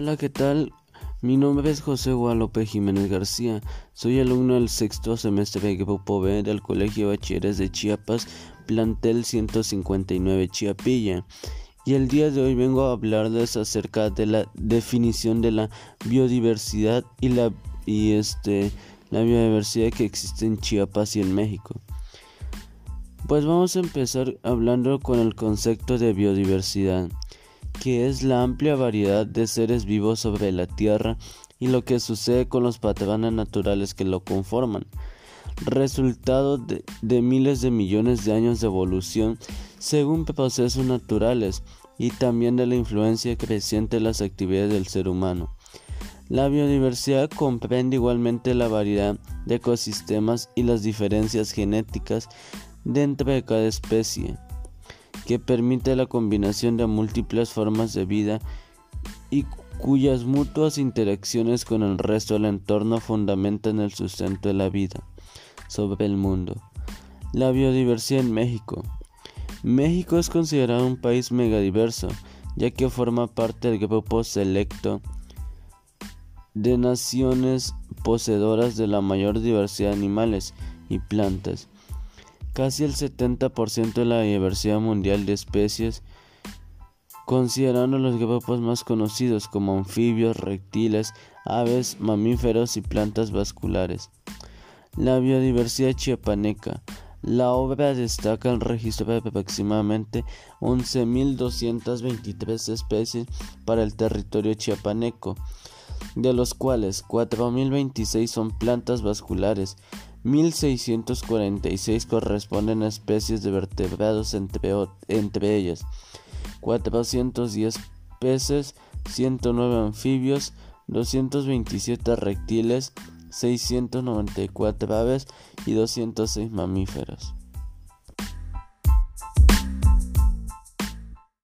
Hola, ¿qué tal? Mi nombre es José Guadalupe Jiménez García. Soy alumno del sexto semestre de Grupo B del Colegio Bachilleres de Chiapas, plantel 159 Chiapilla. Y el día de hoy vengo a hablarles acerca de la definición de la biodiversidad y la y este la biodiversidad que existe en Chiapas y en México. Pues vamos a empezar hablando con el concepto de biodiversidad que es la amplia variedad de seres vivos sobre la Tierra y lo que sucede con los patrones naturales que lo conforman, resultado de, miles de millones de años de evolución según procesos naturales y también de la influencia creciente de las actividades del ser humano. La biodiversidad comprende igualmente la variedad de ecosistemas y las diferencias genéticas dentro de cada especie que permite la combinación de múltiples formas de vida y cuyas mutuas interacciones con el resto del entorno fundamentan el sustento de la vida sobre el mundo. La biodiversidad en México. México es considerado un país megadiverso, ya que forma parte del grupo selecto de naciones poseedoras de la mayor diversidad de animales y plantas Casi el 70% de la diversidad mundial de especies, considerando los grupos más conocidos como anfibios, reptiles, aves, mamíferos y plantas vasculares. La biodiversidad chiapaneca. La obra destaca el registro de aproximadamente 11.223 especies para el territorio chiapaneco, de los cuales 4.026 son plantas vasculares, 1646 corresponden a especies de vertebrados entre, entre ellas 410 peces, 109 anfibios, 227 reptiles, 694 aves y 206 mamíferos.